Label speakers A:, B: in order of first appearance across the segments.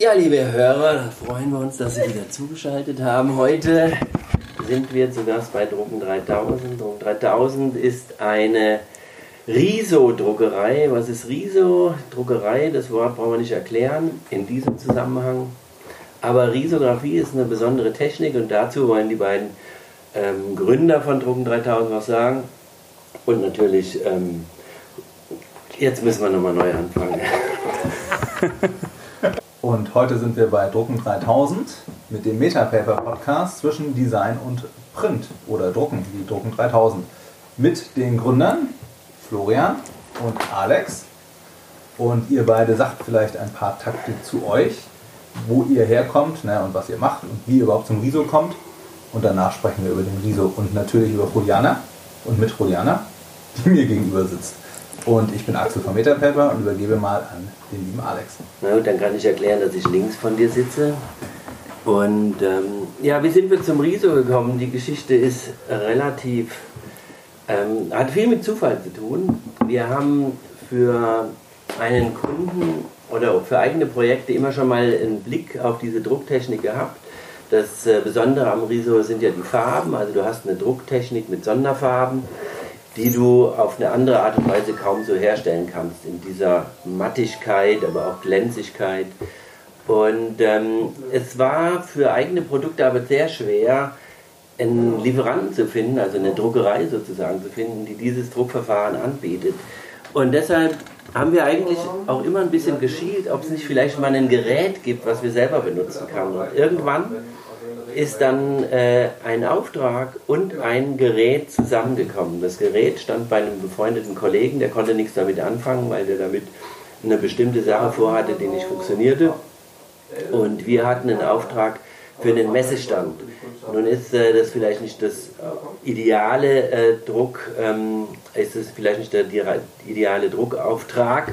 A: Ja, liebe Hörer, freuen wir uns, dass Sie wieder zugeschaltet haben. Heute sind wir zu Gast bei Drucken 3000. Drucken 3000 ist eine Riso-Druckerei. Was ist Riso? Druckerei, das Wort brauchen wir nicht erklären in diesem Zusammenhang. Aber Risografie ist eine besondere Technik und dazu wollen die beiden ähm, Gründer von Drucken 3000 was sagen. Und natürlich, ähm, jetzt müssen wir nochmal neu anfangen.
B: Und heute sind wir bei Drucken 3000 mit dem Metapaper Podcast zwischen Design und Print oder Drucken, wie Drucken 3000. Mit den Gründern Florian und Alex. Und ihr beide sagt vielleicht ein paar Takte zu euch, wo ihr herkommt ne, und was ihr macht und wie ihr überhaupt zum Riso kommt. Und danach sprechen wir über den Riso und natürlich über Juliana und mit Juliana, die mir gegenüber sitzt. Und ich bin Axel von Metapaper und übergebe mal an den lieben Alex.
A: Na gut, dann kann ich erklären, dass ich links von dir sitze. Und ähm, ja, wie sind wir zum Riso gekommen? Die Geschichte ist relativ, ähm, hat viel mit Zufall zu tun. Wir haben für einen Kunden oder für eigene Projekte immer schon mal einen Blick auf diese Drucktechnik gehabt. Das äh, Besondere am Riso sind ja die Farben. Also du hast eine Drucktechnik mit Sonderfarben die du auf eine andere Art und Weise kaum so herstellen kannst, in dieser Mattigkeit, aber auch Glänzigkeit. Und ähm, es war für eigene Produkte aber sehr schwer, einen Lieferanten zu finden, also eine Druckerei sozusagen zu finden, die dieses Druckverfahren anbietet. Und deshalb haben wir eigentlich auch immer ein bisschen geschielt, ob es nicht vielleicht mal ein Gerät gibt, was wir selber benutzen können. Und irgendwann ist dann äh, ein Auftrag und ein Gerät zusammengekommen. Das Gerät stand bei einem befreundeten Kollegen, der konnte nichts damit anfangen, weil der damit eine bestimmte Sache vorhatte, die nicht funktionierte. Und wir hatten einen Auftrag für einen Messestand. Nun ist äh, das vielleicht nicht das ideale äh, Druck, ähm, ist es vielleicht nicht der ideale Druckauftrag,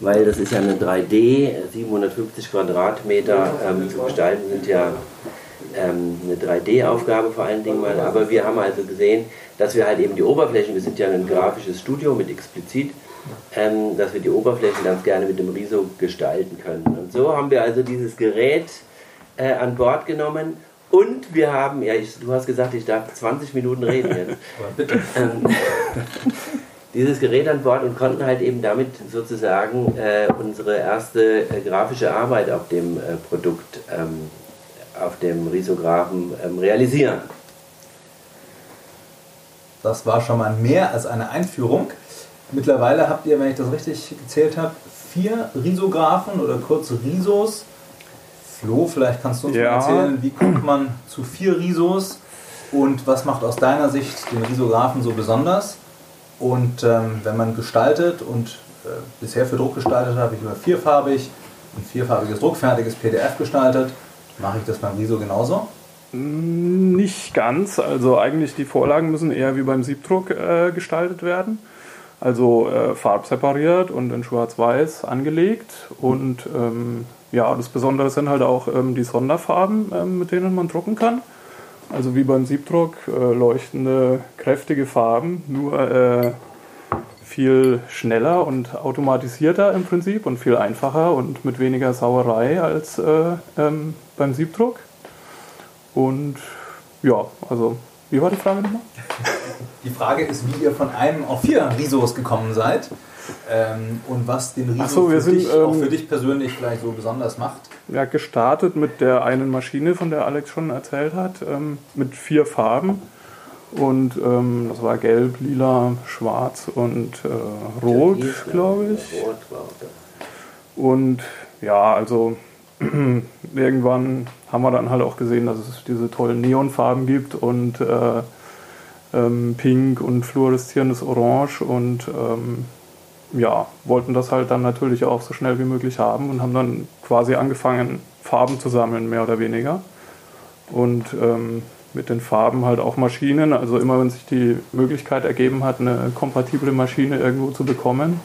A: weil das ist ja eine 3D, 750 Quadratmeter ähm, zu gestalten sind ja ähm, eine 3D-Aufgabe vor allen Dingen mal, aber wir haben also gesehen, dass wir halt eben die Oberflächen, wir sind ja ein grafisches Studio mit explizit, ähm, dass wir die Oberflächen ganz gerne mit dem Riso gestalten können. Und so haben wir also dieses Gerät äh, an Bord genommen und wir haben, ja, ich, du hast gesagt, ich darf 20 Minuten reden jetzt. ähm, dieses Gerät an Bord und konnten halt eben damit sozusagen äh, unsere erste äh, grafische Arbeit auf dem äh, Produkt ähm, auf dem Risographen ähm, realisieren.
B: Das war schon mal mehr als eine Einführung. Mittlerweile habt ihr, wenn ich das richtig gezählt habe, vier Risographen oder kurze Risos. Flo, vielleicht kannst du uns ja. mal erzählen, wie kommt man zu vier Risos und was macht aus deiner Sicht den Risographen so besonders? Und ähm, wenn man gestaltet und äh, bisher für Druck gestaltet habe ich immer vierfarbig, ein vierfarbiges druckfertiges PDF gestaltet Mache ich das beim Riso genauso?
C: Nicht ganz. Also eigentlich die Vorlagen müssen eher wie beim Siebdruck äh, gestaltet werden. Also äh, farbsepariert und in Schwarz-Weiß angelegt. Und ähm, ja, das Besondere sind halt auch ähm, die Sonderfarben, ähm, mit denen man drucken kann. Also wie beim Siebdruck, äh, leuchtende, kräftige Farben, nur äh, viel schneller und automatisierter im Prinzip und viel einfacher und mit weniger Sauerei als äh, ähm, beim Siebdruck. Und ja, also, wie war die Frage nochmal?
B: Die Frage ist, wie ihr von einem auf vier Risos gekommen seid ähm, und was den Riso so, für, sind, dich, ähm, auch für dich persönlich vielleicht so besonders macht.
C: Ja, gestartet mit der einen Maschine, von der Alex schon erzählt hat, ähm, mit vier Farben. Und ähm, das war gelb, lila, schwarz und äh, rot, glaube ich. Und ja, also irgendwann haben wir dann halt auch gesehen, dass es diese tollen Neonfarben gibt und äh, ähm, Pink und fluoreszierendes Orange und ähm, ja, wollten das halt dann natürlich auch so schnell wie möglich haben und haben dann quasi angefangen, Farben zu sammeln, mehr oder weniger. Und ähm, mit den Farben halt auch Maschinen, also immer wenn sich die Möglichkeit ergeben hat, eine kompatible Maschine irgendwo zu bekommen,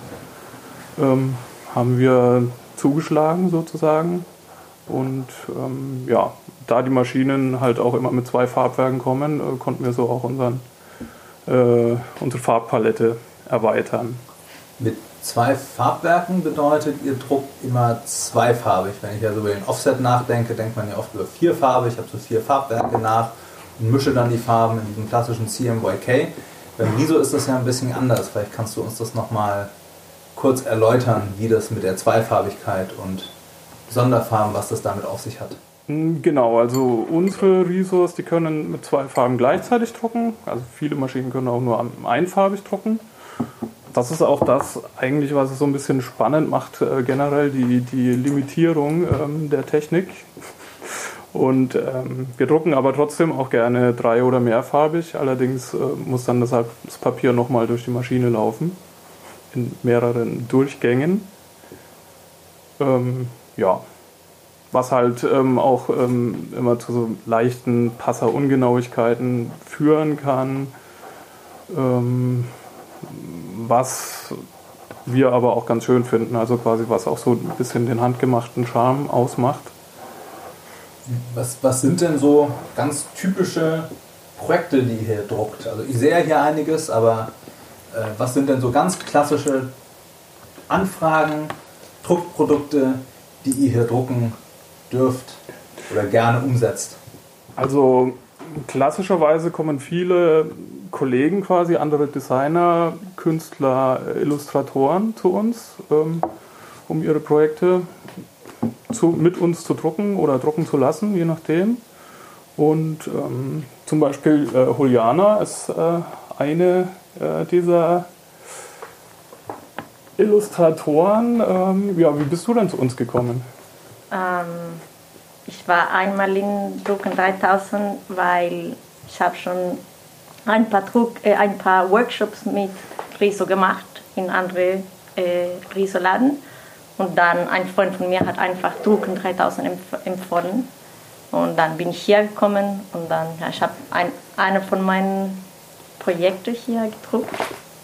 C: ähm, haben wir zugeschlagen sozusagen und ähm, ja, da die Maschinen halt auch immer mit zwei Farbwerken kommen, äh, konnten wir so auch unseren, äh, unsere Farbpalette erweitern.
B: Mit zwei Farbwerken bedeutet, ihr druckt immer zweifarbig. Wenn ich also über den Offset nachdenke, denkt man ja oft über vierfarbig. Ich habe so vier Farbwerke nach und mische dann die Farben in diesem klassischen CMYK. Beim Riso ist das ja ein bisschen anders. Vielleicht kannst du uns das nochmal kurz erläutern, wie das mit der Zweifarbigkeit und Sonderfarben, was das damit auf sich hat.
C: Hm, genau, also unsere Risos, die können mit zwei Farben gleichzeitig drucken. Also viele Maschinen können auch nur einfarbig drucken. Das ist auch das eigentlich, was es so ein bisschen spannend macht, äh, generell die, die Limitierung ähm, der Technik. Und ähm, wir drucken aber trotzdem auch gerne drei- oder mehrfarbig. Allerdings äh, muss dann deshalb das Papier nochmal durch die Maschine laufen. In mehreren Durchgängen. Ähm, ja, was halt ähm, auch ähm, immer zu so leichten Passerungenauigkeiten führen kann. Ähm, was wir aber auch ganz schön finden, also quasi was auch so ein bisschen den handgemachten Charme ausmacht.
B: Was, was sind denn so ganz typische Projekte, die hier druckt? Also ich sehe hier einiges, aber äh, was sind denn so ganz klassische Anfragen, Druckprodukte, die ihr hier drucken dürft oder gerne umsetzt?
C: Also klassischerweise kommen viele Kollegen quasi, andere Designer, Künstler, Illustratoren zu uns, ähm, um ihre Projekte zu, mit uns zu drucken oder drucken zu lassen, je nachdem. Und ähm, zum Beispiel äh, Juliana ist äh, eine äh, dieser Illustratoren. Ähm, ja, wie bist du denn zu uns gekommen?
D: Ähm, ich war einmal in Drucken 3000, weil ich habe schon ein paar, Druck, äh, ein paar Workshops mit Riso gemacht in andere äh, Riso-Laden. Und dann ein Freund von mir hat einfach Drucken 3000 empfohlen. Und dann bin ich hier gekommen und dann, ja, ich habe ein, eine von meinen Projekten hier gedruckt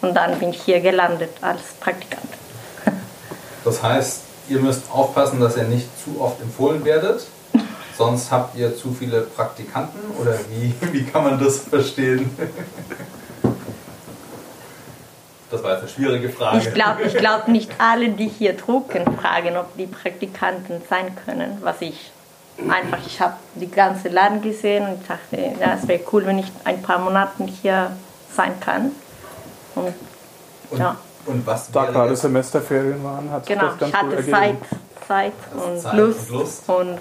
D: und dann bin ich hier gelandet als Praktikant.
B: Das heißt, ihr müsst aufpassen, dass ihr nicht zu oft empfohlen werdet, sonst habt ihr zu viele Praktikanten oder wie, wie kann man das verstehen? Das war jetzt eine schwierige Frage.
D: Ich glaube ich glaub nicht alle, die hier drucken, fragen, ob die Praktikanten sein können. Was ich einfach, ich habe die ganze Laden gesehen und dachte, ja, es wäre cool, wenn ich ein paar Monate hier sein kann.
B: Und, und, ja. und was
C: da gerade Semesterferien waren, hat
D: genau, das ganz ich hatte Zeit, Zeit und, Zeit Lust und Lust. Und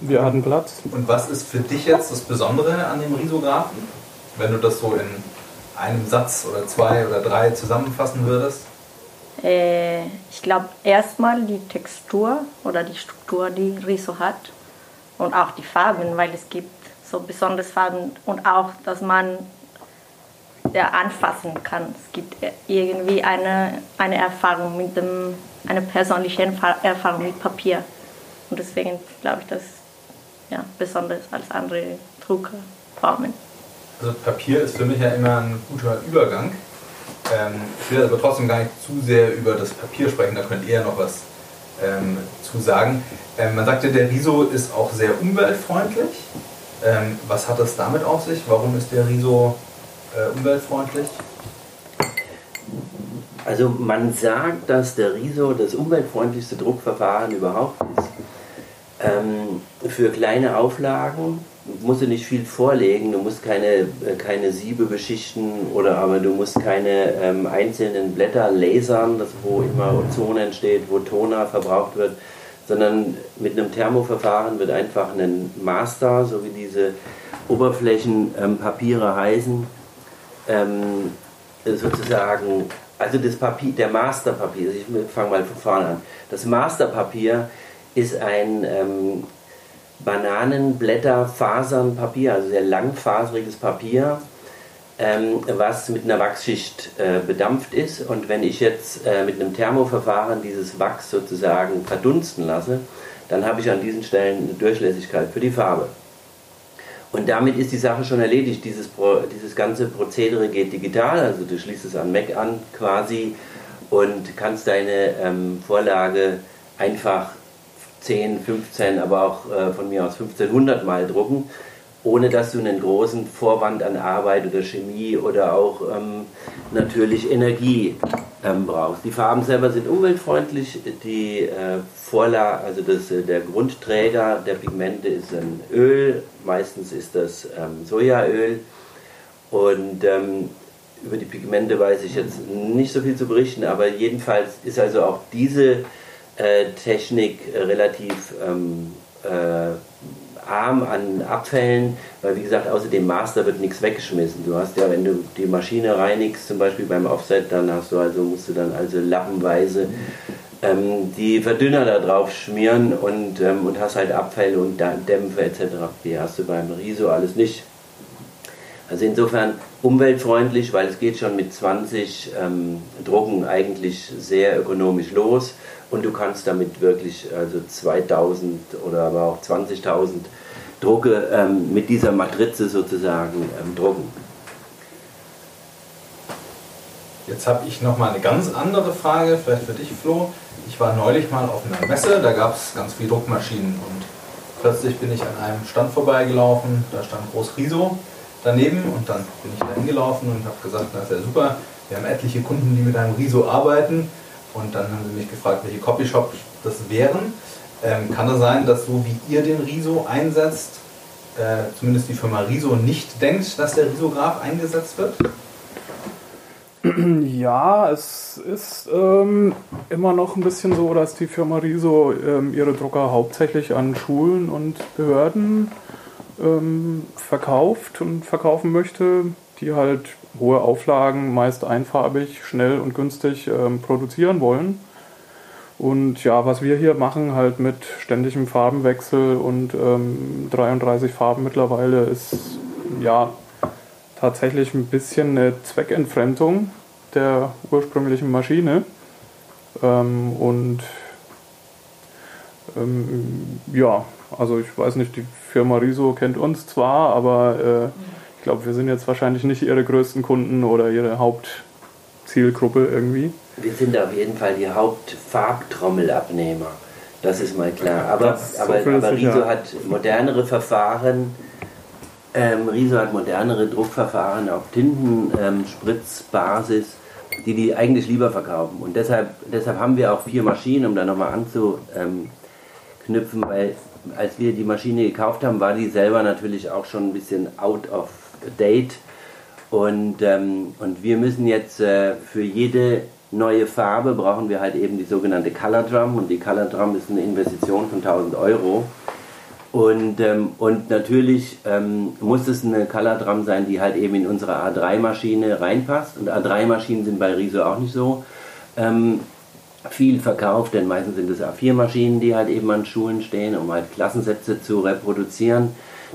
C: wir hatten Platz.
B: Und was ist für dich jetzt das Besondere an dem Risographen, wenn du das so in einem Satz oder zwei oder drei zusammenfassen würdest?
D: Äh, ich glaube erstmal die Textur oder die Struktur, die Riso hat und auch die Farben, weil es gibt so besondere Farben und auch, dass man ja, anfassen kann. Es gibt irgendwie eine, eine Erfahrung mit dem, eine persönliche Erfahrung mit Papier. Und deswegen glaube ich, das ja, besonders als andere Druckerformen.
B: Also Papier ist für mich ja immer ein guter Übergang. Ähm, ich will aber trotzdem gar nicht zu sehr über das Papier sprechen, da könnt ihr ja noch was ähm, zu sagen. Ähm, man sagte, der Riso ist auch sehr umweltfreundlich. Ähm, was hat das damit auf sich? Warum ist der Riso äh, umweltfreundlich?
A: Also man sagt, dass der Riso das umweltfreundlichste Druckverfahren überhaupt ist. Ähm, für kleine Auflagen musst du nicht viel vorlegen, du musst keine, äh, keine Siebe beschichten oder aber du musst keine ähm, einzelnen Blätter lasern, das, wo immer Ozon entsteht, wo Toner verbraucht wird, sondern mit einem Thermoverfahren wird einfach ein Master, so wie diese Oberflächenpapiere ähm, heißen, ähm, sozusagen, also das Papier, der Masterpapier, ich fange mal von vorne an, das Masterpapier ist ein ähm, Bananenblätterfasernpapier, also sehr langfaseriges Papier, ähm, was mit einer Wachsschicht äh, bedampft ist. Und wenn ich jetzt äh, mit einem Thermoverfahren dieses Wachs sozusagen verdunsten lasse, dann habe ich an diesen Stellen eine Durchlässigkeit für die Farbe. Und damit ist die Sache schon erledigt. Dieses, dieses ganze Prozedere geht digital, also du schließt es an Mac an quasi und kannst deine ähm, Vorlage einfach 10, 15, aber auch äh, von mir aus 1500 Mal drucken, ohne dass du einen großen Vorwand an Arbeit oder Chemie oder auch ähm, natürlich Energie ähm, brauchst. Die Farben selber sind umweltfreundlich. Die äh, Vorlage, also das, äh, der Grundträger der Pigmente ist ein Öl. Meistens ist das ähm, Sojaöl. Und ähm, über die Pigmente weiß ich jetzt nicht so viel zu berichten, aber jedenfalls ist also auch diese äh, Technik relativ ähm, äh, arm an Abfällen, weil wie gesagt, außer dem Master wird nichts weggeschmissen. Du hast ja, wenn du die Maschine reinigst, zum Beispiel beim Offset, dann hast du also, musst du dann also lappenweise ähm, die Verdünner da drauf schmieren und, ähm, und hast halt Abfälle und Dämpfe etc. Die hast du beim Riso alles nicht. Also insofern umweltfreundlich, weil es geht schon mit 20 ähm, Drucken eigentlich sehr ökonomisch los und du kannst damit wirklich also 2000 oder aber auch 20.000 Drucke ähm, mit dieser Matrize sozusagen ähm, drucken.
B: Jetzt habe ich noch mal eine ganz andere Frage, vielleicht für dich, Flo. Ich war neulich mal auf einer Messe, da gab es ganz viele Druckmaschinen und plötzlich bin ich an einem Stand vorbeigelaufen, da stand groß Riso daneben und dann bin ich da hingelaufen und habe gesagt, das ist ja super, wir haben etliche Kunden, die mit einem Riso arbeiten und dann haben sie mich gefragt, welche Copyshops das wären. Ähm, kann es sein, dass so wie ihr den Riso einsetzt, äh, zumindest die Firma Riso nicht denkt, dass der Risograph eingesetzt wird?
C: Ja, es ist ähm, immer noch ein bisschen so, dass die Firma Riso ähm, ihre Drucker hauptsächlich an Schulen und Behörden ähm, verkauft und verkaufen möchte, die halt hohe Auflagen, meist einfarbig, schnell und günstig ähm, produzieren wollen. Und ja, was wir hier machen, halt mit ständigem Farbenwechsel und ähm, 33 Farben mittlerweile, ist ja tatsächlich ein bisschen eine Zweckentfremdung der ursprünglichen Maschine. Ähm, und ähm, ja, also ich weiß nicht, die Firma Riso kennt uns zwar, aber äh, ich glaube, wir sind jetzt wahrscheinlich nicht ihre größten Kunden oder ihre Hauptzielgruppe irgendwie.
A: Wir sind auf jeden Fall die Hauptfarbtrommelabnehmer. Das ist mal klar. Aber, aber, aber Riso hat modernere Verfahren. Ähm, Riso hat modernere Druckverfahren auf Tintenspritzbasis, ähm, die die eigentlich lieber verkaufen. Und deshalb, deshalb haben wir auch vier Maschinen, um da nochmal anzuknüpfen, weil als wir die Maschine gekauft haben, war die selber natürlich auch schon ein bisschen out of date. Und, ähm, und wir müssen jetzt äh, für jede neue Farbe brauchen wir halt eben die sogenannte Color Drum. Und die Color Drum ist eine Investition von 1000 Euro. Und, ähm, und natürlich ähm, muss es eine Color Drum sein, die halt eben in unsere A3-Maschine reinpasst. Und A3-Maschinen sind bei Riso auch nicht so ähm, viel verkauft, denn meistens sind es A4-Maschinen, die halt eben an Schulen stehen, um halt Klassensätze zu reproduzieren.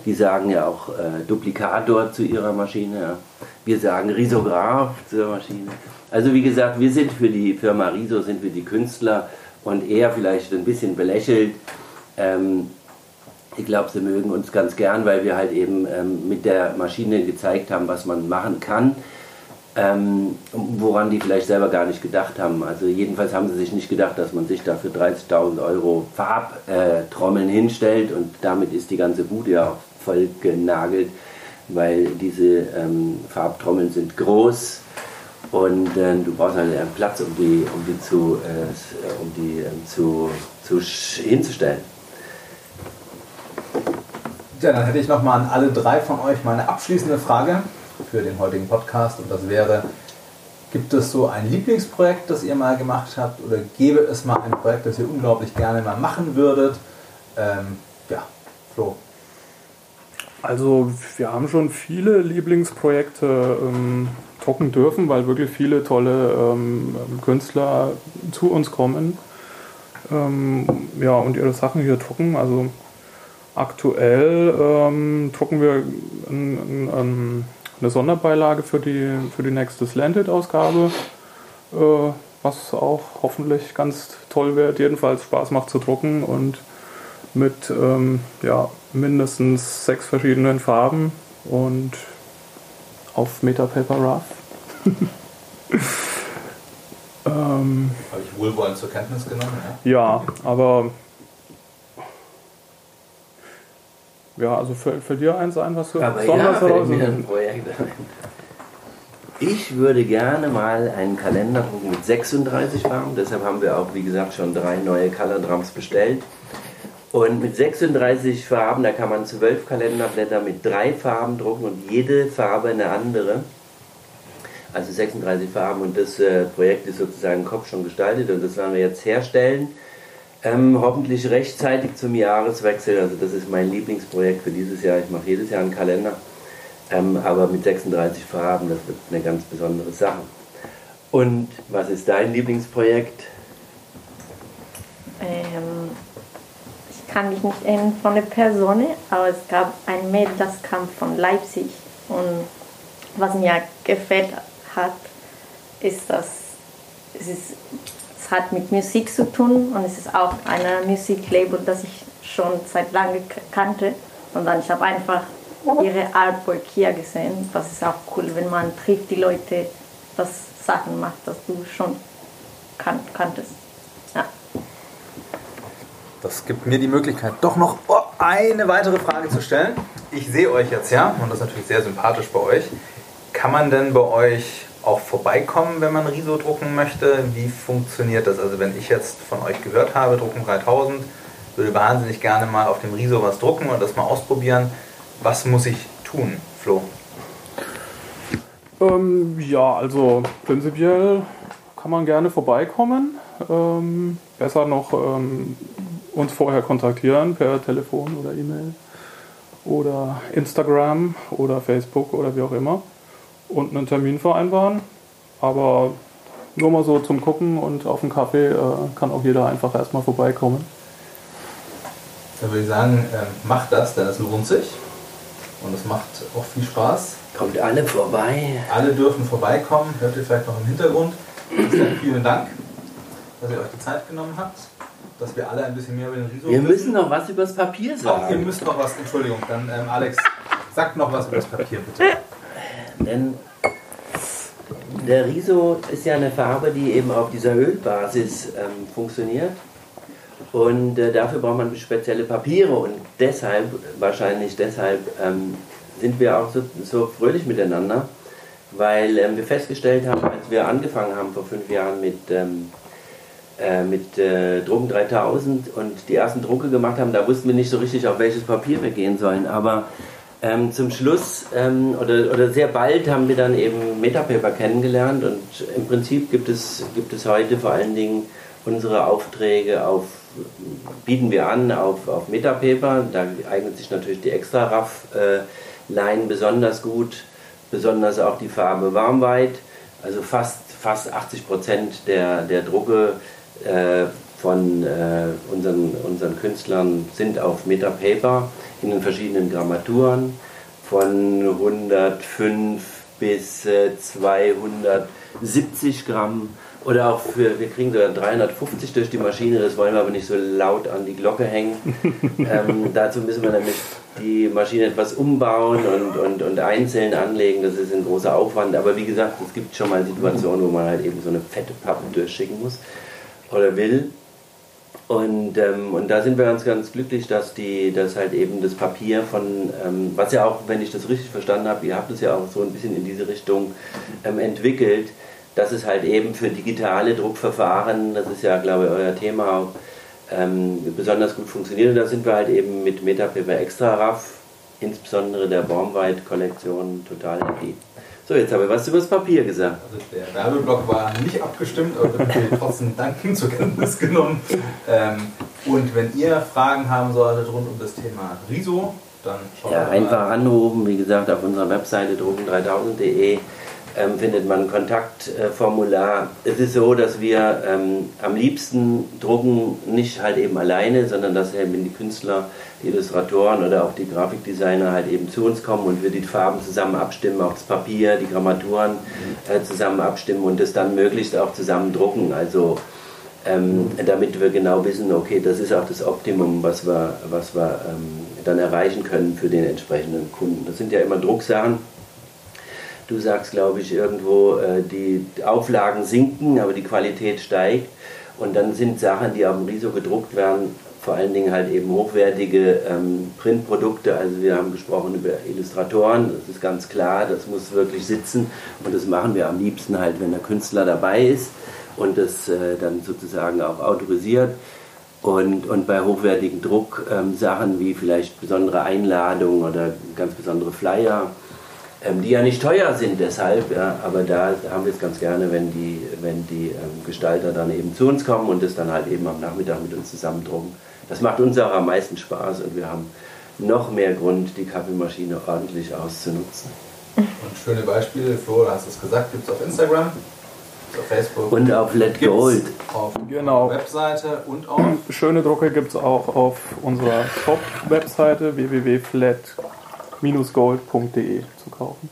A: Die sagen ja auch äh, Duplikator zu ihrer Maschine. Ja. Wir sagen Risograph zur Maschine. Also wie gesagt, wir sind für die Firma Riso, sind wir die Künstler und eher vielleicht ein bisschen belächelt. Ähm, ich glaube, sie mögen uns ganz gern, weil wir halt eben ähm, mit der Maschine gezeigt haben, was man machen kann ähm, woran die vielleicht selber gar nicht gedacht haben. Also jedenfalls haben sie sich nicht gedacht, dass man sich da für 30.000 Euro Farbtrommeln hinstellt und damit ist die ganze Bude ja auch voll genagelt, weil diese ähm, Farbtrommeln sind groß und äh, du brauchst halt einen Platz, um die, um die, zu, äh, um die äh, zu, zu hinzustellen.
B: Ja, dann hätte ich noch mal an alle drei von euch mal eine abschließende Frage für den heutigen Podcast und das wäre, gibt es so ein Lieblingsprojekt, das ihr mal gemacht habt oder gäbe es mal ein Projekt, das ihr unglaublich gerne mal machen würdet? Ähm, ja, Flo.
C: Also wir haben schon viele Lieblingsprojekte ähm, drucken dürfen, weil wirklich viele tolle ähm, Künstler zu uns kommen ähm, ja, und ihre Sachen hier drucken. Also aktuell ähm, drucken wir ein, ein, ein eine Sonderbeilage für die, für die nächste Slanted-Ausgabe, äh, was auch hoffentlich ganz toll wird, jedenfalls Spaß macht zu drucken und mit ähm, ja, mindestens sechs verschiedenen Farben und auf Metapaper Rough.
B: ähm, Habe ich wohlwollend zur Kenntnis genommen.
C: Ja, ja aber ja, also fällt, fällt dir eins ein, was du
A: Aber besonders ja, heraus? Ein Projekt Ich würde gerne mal einen Kalender drucken mit 36 Farben. Deshalb haben wir auch, wie gesagt, schon drei neue Color Drums bestellt. Und mit 36 Farben, da kann man zwölf Kalenderblätter mit drei Farben drucken und jede Farbe eine andere. Also 36 Farben und das äh, Projekt ist sozusagen im Kopf schon gestaltet und das werden wir jetzt herstellen. Ähm, hoffentlich rechtzeitig zum Jahreswechsel. Also das ist mein Lieblingsprojekt für dieses Jahr. Ich mache jedes Jahr einen Kalender. Ähm, aber mit 36 Farben, das wird eine ganz besondere Sache. Und was ist dein Lieblingsprojekt?
D: Ähm, ich kann mich nicht erinnern von der Person, aber es gab ein Mädel, das kam von Leipzig. Und was mir gefällt hat, ist, dass es, ist, es hat mit Musik zu tun und es ist auch ein Musiklabel, das ich schon seit langem kannte. Und dann ich habe einfach ihre Artwork hier gesehen. Das ist auch cool, wenn man trifft die Leute, das Sachen macht, das du schon kan kanntest. Ja.
B: Das gibt mir die Möglichkeit, doch noch oh, eine weitere Frage zu stellen. Ich sehe euch jetzt, ja, und das ist natürlich sehr sympathisch bei euch. Kann man denn bei euch auch vorbeikommen, wenn man Riso drucken möchte? Wie funktioniert das? Also wenn ich jetzt von euch gehört habe, Drucken 3000, würde wahnsinnig gerne mal auf dem Riso was drucken und das mal ausprobieren. Was muss ich tun, Flo?
C: Ähm, ja, also prinzipiell kann man gerne vorbeikommen. Ähm, besser noch ähm, uns vorher kontaktieren per Telefon oder E-Mail oder Instagram oder Facebook oder wie auch immer und einen Termin vereinbaren. Aber nur mal so zum Gucken und auf den Kaffee äh, kann auch jeder einfach erstmal vorbeikommen.
B: Dann würde ich sagen, äh, macht das, denn es lohnt sich. Und es macht auch viel Spaß.
A: Kommt alle vorbei.
B: Alle dürfen vorbeikommen. Hört ihr vielleicht noch im Hintergrund. Vielen Dank, dass ihr euch die Zeit genommen habt. Dass wir alle ein bisschen mehr über den Riso
A: Wir müssen noch was über das Papier sagen.
B: Auch ihr müsst noch was, Entschuldigung, dann ähm, Alex, sagt noch was über das Papier bitte.
A: Denn der Riso ist ja eine Farbe, die eben auf dieser Ölbasis ähm, funktioniert. Und äh, dafür braucht man spezielle Papiere und deshalb, wahrscheinlich deshalb, ähm, sind wir auch so, so fröhlich miteinander, weil ähm, wir festgestellt haben, als wir angefangen haben vor fünf Jahren mit, ähm, äh, mit äh, Drucken 3000 und die ersten Drucke gemacht haben, da wussten wir nicht so richtig, auf welches Papier wir gehen sollen. Aber ähm, zum Schluss ähm, oder, oder sehr bald haben wir dann eben Metapaper kennengelernt und im Prinzip gibt es, gibt es heute vor allen Dingen unsere Aufträge auf bieten wir an auf, auf Metapaper. Da eignet sich natürlich die extra raff line besonders gut, besonders auch die Farbe Warmweit. Also fast, fast 80 Prozent der, der Drucke äh, von äh, unseren, unseren Künstlern sind auf Metapaper in den verschiedenen Grammaturen von 105 bis äh, 270 Gramm oder auch für, wir kriegen sogar 350 durch die Maschine, das wollen wir aber nicht so laut an die Glocke hängen. ähm, dazu müssen wir nämlich die Maschine etwas umbauen und, und, und einzeln anlegen, das ist ein großer Aufwand. Aber wie gesagt, es gibt schon mal Situationen, wo man halt eben so eine fette Pappe durchschicken muss oder will. Und, ähm, und da sind wir ganz, ganz glücklich, dass, die, dass halt eben das Papier von, ähm, was ja auch, wenn ich das richtig verstanden habe, ihr habt es ja auch so ein bisschen in diese Richtung ähm, entwickelt, dass es halt eben für digitale Druckverfahren, das ist ja, glaube ich, euer Thema auch, ähm, besonders gut funktioniert. Und da sind wir halt eben mit Metapaper Extra Raff, insbesondere der Baumweit-Kollektion, total happy. So, jetzt habe ich was über das Papier gesagt.
B: Also der Werbeblock war nicht abgestimmt, aber wir haben trotzdem Danken zur Kenntnis genommen. Ähm, und wenn ihr Fragen haben solltet rund um das Thema Riso, dann
A: schaut ja, einfach anrufen, wie gesagt, auf unserer Webseite drucken3000.de ähm, findet man ein Kontaktformular. es ist so, dass wir ähm, am liebsten drucken nicht halt eben alleine, sondern dass eben die Künstler, die Illustratoren oder auch die Grafikdesigner halt eben zu uns kommen und wir die Farben zusammen abstimmen, auch das Papier, die Grammaturen äh, zusammen abstimmen und das dann möglichst auch zusammen drucken. Also ähm, damit wir genau wissen, okay, das ist auch das Optimum, was wir, was wir ähm, dann erreichen können für den entsprechenden Kunden. Das sind ja immer Drucksachen Du sagst, glaube ich, irgendwo, äh, die Auflagen sinken, aber die Qualität steigt. Und dann sind Sachen, die dem Riso gedruckt werden, vor allen Dingen halt eben hochwertige ähm, Printprodukte. Also wir haben gesprochen über Illustratoren, das ist ganz klar, das muss wirklich sitzen und das machen wir am liebsten halt, wenn der Künstler dabei ist und das äh, dann sozusagen auch autorisiert. Und, und bei hochwertigen Drucksachen ähm, wie vielleicht besondere Einladungen oder ganz besondere Flyer, ähm, die ja nicht teuer sind deshalb, ja, aber da haben wir es ganz gerne, wenn die, wenn die ähm, Gestalter dann eben zu uns kommen und das dann halt eben am Nachmittag mit uns zusammendrucken. Das macht uns auch am meisten Spaß und wir haben noch mehr Grund, die Kaffeemaschine ordentlich auszunutzen.
B: Und schöne Beispiele, Flo, du hast es gesagt, gibt es auf Instagram, auf Facebook.
A: Und auf Let Gold.
B: Auf
C: Genau.
B: Webseite und auf
C: Schöne Drucke gibt es auch auf unserer Shop-Webseite www.flat-gold.de zu kaufen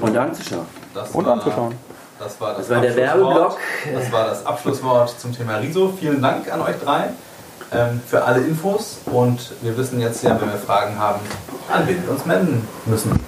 A: Und anzuschauen.
B: das
C: und
B: war-
C: anzuschauen.
B: Das war das,
A: Das war der
B: Abschlusswort.
A: Werbeblock.
B: Das war das Abschlusswort zum Thema Riso. Vielen Dank an euch drei ähm, für alle Infos. Und wir wissen jetzt ja, wenn wir Fragen haben, an wen wir uns melden müssen.